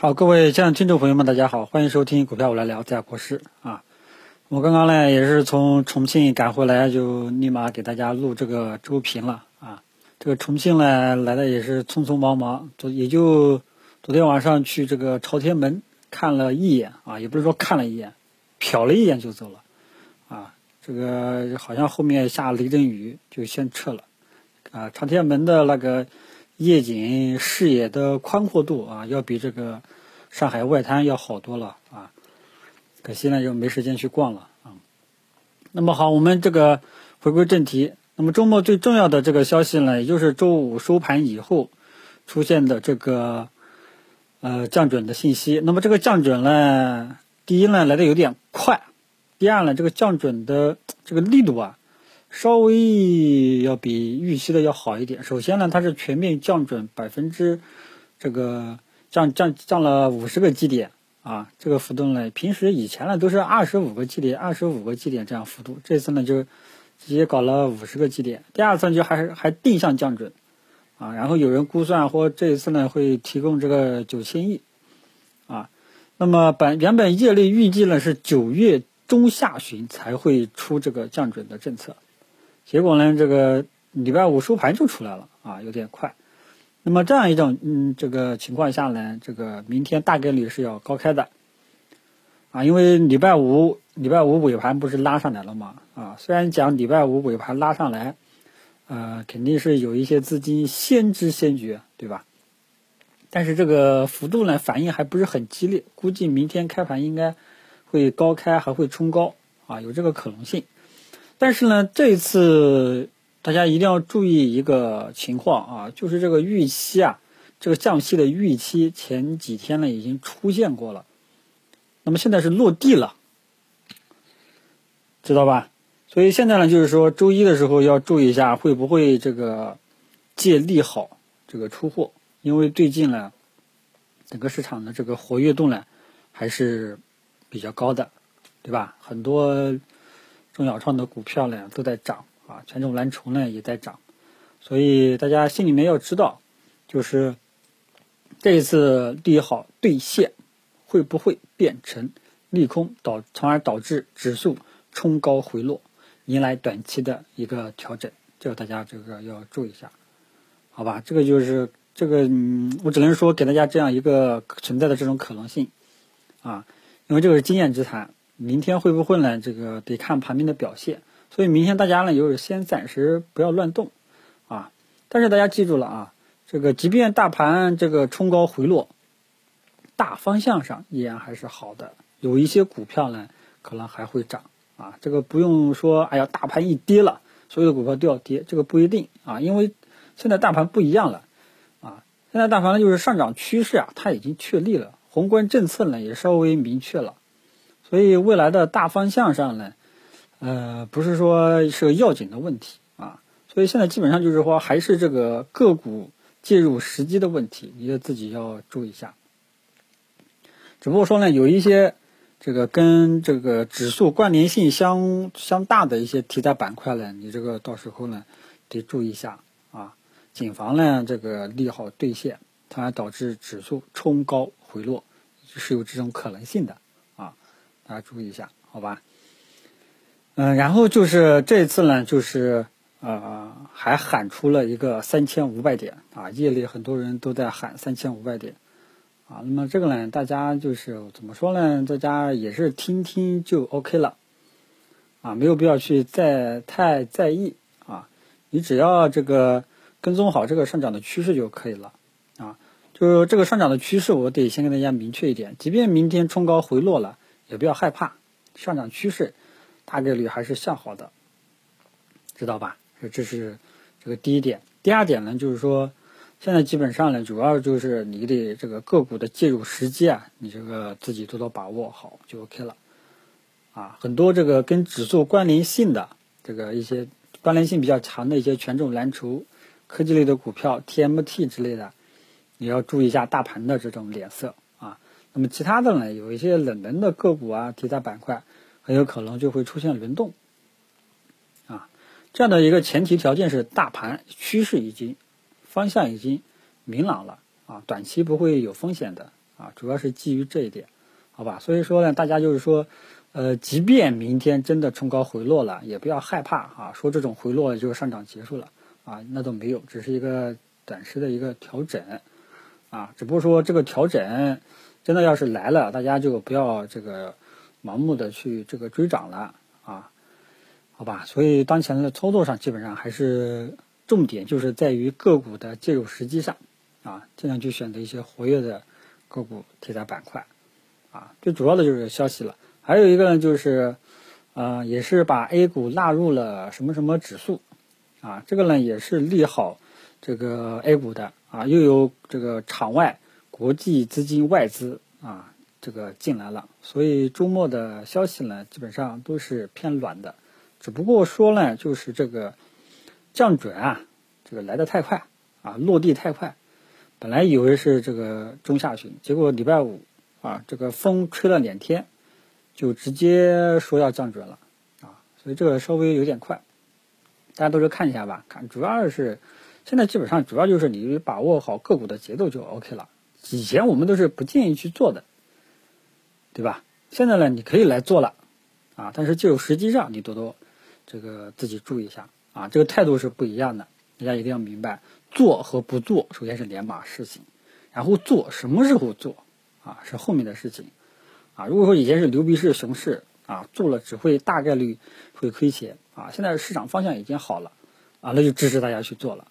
好，各位亲爱的听众朋友们，大家好，欢迎收听股票我来聊，在国师啊。我刚刚呢也是从重庆赶回来，就立马给大家录这个周评了啊。这个重庆呢来的也是匆匆忙忙，昨也就昨天晚上去这个朝天门看了一眼啊，也不是说看了一眼，瞟了一眼就走了啊。这个好像后面下雷阵雨，就先撤了啊。朝天门的那个。夜景视野的宽阔度啊，要比这个上海外滩要好多了啊！可惜呢，就没时间去逛了啊。那么好，我们这个回归正题。那么周末最重要的这个消息呢，也就是周五收盘以后出现的这个呃降准的信息。那么这个降准呢，第一呢来的有点快，第二呢这个降准的这个力度啊。稍微要比预期的要好一点。首先呢，它是全面降准百分之，这个降降降了五十个基点啊，这个幅度呢，平时以前呢都是二十五个基点，二十五个基点这样幅度，这次呢就直接搞了五十个基点。第二次呢就还是还定向降准啊，然后有人估算或这一次呢会提供这个九千亿啊，那么本原本业内预计呢是九月中下旬才会出这个降准的政策。结果呢，这个礼拜五收盘就出来了啊，有点快。那么这样一种嗯这个情况下呢，这个明天大概率是要高开的啊，因为礼拜五礼拜五尾盘不是拉上来了吗啊，虽然讲礼拜五尾盘拉上来，呃，肯定是有一些资金先知先觉，对吧？但是这个幅度呢，反应还不是很激烈，估计明天开盘应该会高开，还会冲高啊，有这个可能性。但是呢，这一次大家一定要注意一个情况啊，就是这个预期啊，这个降息的预期前几天呢已经出现过了，那么现在是落地了，知道吧？所以现在呢，就是说周一的时候要注意一下，会不会这个借利好这个出货，因为最近呢，整个市场的这个活跃度呢还是比较高的，对吧？很多。中小创的股票呢都在涨啊，权重蓝筹呢也在涨，所以大家心里面要知道，就是这一次利好兑现会不会变成利空，导从而导致指数冲高回落，迎来短期的一个调整，这个大家这个要注意一下，好吧？这个就是这个，嗯，我只能说给大家这样一个存在的这种可能性啊，因为这个是经验之谈。明天会不会呢？这个得看盘面的表现，所以明天大家呢就是先暂时不要乱动，啊，但是大家记住了啊，这个即便大盘这个冲高回落，大方向上依然还是好的，有一些股票呢可能还会涨，啊，这个不用说，哎呀，大盘一跌了，所有的股票都要跌，这个不一定。啊，因为现在大盘不一样了，啊，现在大盘呢就是上涨趋势啊，它已经确立了，宏观政策呢也稍微明确了。所以未来的大方向上呢，呃，不是说是个要紧的问题啊。所以现在基本上就是说，还是这个个股介入时机的问题，你要自己要注意一下。只不过说呢，有一些这个跟这个指数关联性相相大的一些题材板块呢，你这个到时候呢得注意一下啊，谨防呢这个利好兑现，从而导致指数冲高回落，是有这种可能性的。大家注意一下，好吧？嗯，然后就是这次呢，就是呃，还喊出了一个三千五百点啊，业内很多人都在喊三千五百点啊。那么这个呢，大家就是怎么说呢？大家也是听听就 OK 了啊，没有必要去再太在意啊。你只要这个跟踪好这个上涨的趋势就可以了啊。就是这个上涨的趋势，我得先跟大家明确一点，即便明天冲高回落了。也不要害怕，上涨趋势大概率还是向好的，知道吧？这是这个第一点。第二点呢，就是说现在基本上呢，主要就是你得这个个股的介入时机啊，你这个自己多多把握好就 OK 了。啊，很多这个跟指数关联性的这个一些关联性比较强的一些权重蓝筹、科技类的股票、TMT 之类的，你要注意一下大盘的这种脸色。那么其他的呢，有一些冷门的个股啊，题材板块，很有可能就会出现轮动，啊，这样的一个前提条件是大盘趋势已经方向已经明朗了啊，短期不会有风险的啊，主要是基于这一点，好吧？所以说呢，大家就是说，呃，即便明天真的冲高回落了，也不要害怕啊，说这种回落就上涨结束了啊，那都没有，只是一个短时的一个调整啊，只不过说这个调整真的要是来了，大家就不要这个盲目的去这个追涨了啊，好吧？所以当前的操作上，基本上还是重点就是在于个股的介入时机上啊，尽量去选择一些活跃的。个股题材板块，啊，最主要的就是消息了。还有一个呢，就是，呃，也是把 A 股纳入了什么什么指数，啊，这个呢也是利好这个 A 股的，啊，又有这个场外国际资金外资啊，这个进来了。所以周末的消息呢，基本上都是偏暖的，只不过说呢，就是这个降准啊，这个来的太快啊，落地太快。本来以为是这个中下旬，结果礼拜五啊，这个风吹了两天，就直接说要降准了啊，所以这个稍微有点快，大家都是看一下吧，看主要是现在基本上主要就是你把握好个股的节奏就 OK 了。以前我们都是不建议去做的，对吧？现在呢，你可以来做了啊，但是就实际上你多多这个自己注意一下啊，这个态度是不一样的，大家一定要明白。做和不做，首先是两码事情，然后做什么时候做啊，是后面的事情啊。如果说以前是牛逼式、熊市啊，做了只会大概率会亏钱啊。现在市场方向已经好了啊，那就支持大家去做了。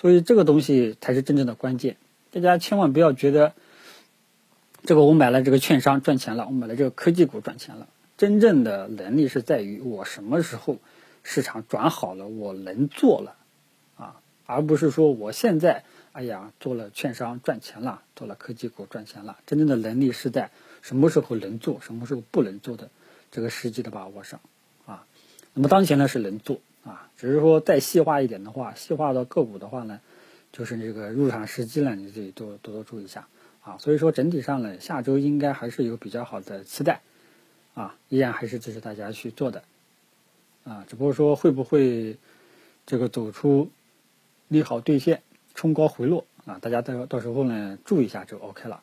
所以这个东西才是真正的关键。大家千万不要觉得这个我买了这个券商赚钱了，我买了这个科技股赚钱了。真正的能力是在于我什么时候市场转好了，我能做了。啊而不是说我现在，哎呀，做了券商赚钱了，做了科技股赚钱了。真正的能力是在什么时候能做，什么时候不能做的这个时机的把握上，啊。那么当前呢是能做啊，只是说再细化一点的话，细化到个股的话呢，就是这个入场时机呢，你自己多多多注意一下啊。所以说整体上呢，下周应该还是有比较好的期待，啊，依然还是支持大家去做的，啊，只不过说会不会这个走出。利好兑现，冲高回落啊！大家到到时候呢，注意一下就 OK 了，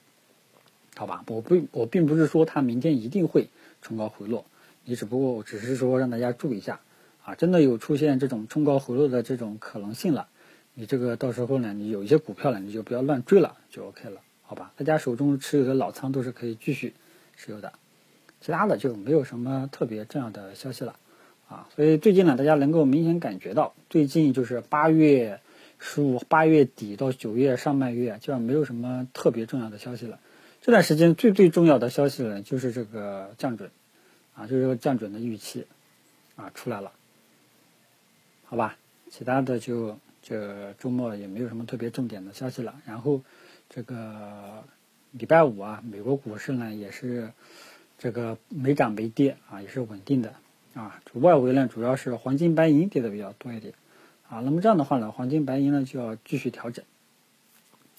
好吧？我不，我并不是说它明天一定会冲高回落，你只不过只是说让大家注意一下啊！真的有出现这种冲高回落的这种可能性了，你这个到时候呢，你有一些股票呢，你就不要乱追了，就 OK 了，好吧？大家手中持有的老仓都是可以继续持有的，其他的就没有什么特别重要的消息了啊！所以最近呢，大家能够明显感觉到，最近就是八月。十五八月底到九月上半月，基本上没有什么特别重要的消息了。这段时间最最重要的消息呢，就是这个降准，啊，就是这个降准的预期，啊，出来了，好吧？其他的就这周末也没有什么特别重点的消息了。然后这个礼拜五啊，美国股市呢也是这个没涨没跌啊，也是稳定的啊。外围呢主要是黄金白银跌的比较多一点。啊，那么这样的话呢，黄金白银呢就要继续调整，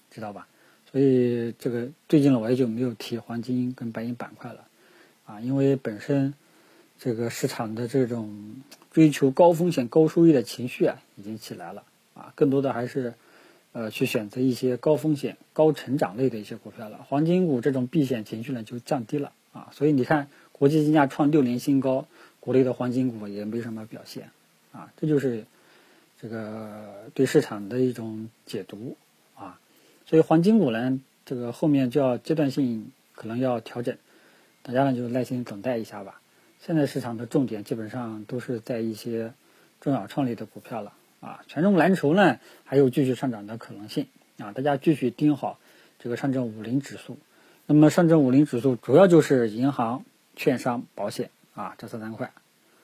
知道吧？所以这个最近呢，我也就没有提黄金跟白银板块了，啊，因为本身这个市场的这种追求高风险高收益的情绪啊已经起来了，啊，更多的还是呃去选择一些高风险高成长类的一些股票了。黄金股这种避险情绪呢就降低了，啊，所以你看国际金价创六年新高，国内的黄金股也没什么表现，啊，这就是。这个对市场的一种解读啊，所以黄金股呢，这个后面就要阶段性可能要调整，大家呢就耐心等待一下吧。现在市场的重点基本上都是在一些中小创类的股票了啊，权重蓝筹呢还有继续上涨的可能性啊，大家继续盯好这个上证五零指数。那么上证五零指数主要就是银行、券商、保险啊这三三块，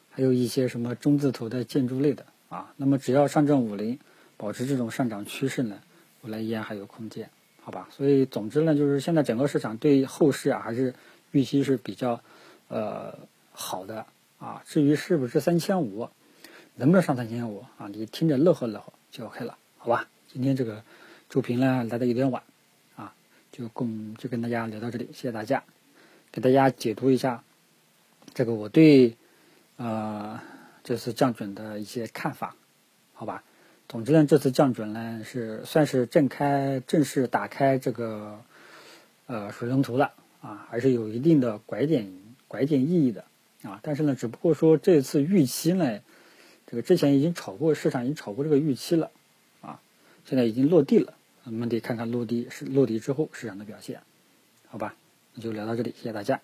还有一些什么中字头的建筑类的。啊，那么只要上证五零保持这种上涨趋势呢，未来依然还有空间，好吧？所以总之呢，就是现在整个市场对后市啊还是预期是比较呃好的啊。至于是不是三千五，能不能上三千五啊？你听着乐呵乐呵就 OK 了，好吧？今天这个周评呢来的有点晚啊，就供就跟大家聊到这里，谢谢大家，给大家解读一下这个我对呃。这次降准的一些看法，好吧。总之呢，这次降准呢是算是正开正式打开这个呃水龙头了啊，还是有一定的拐点拐点意义的啊。但是呢，只不过说这次预期呢，这个之前已经炒过，市场已经炒过这个预期了啊，现在已经落地了，我们得看看落地是落地之后市场的表现，好吧？那就聊到这里，谢谢大家。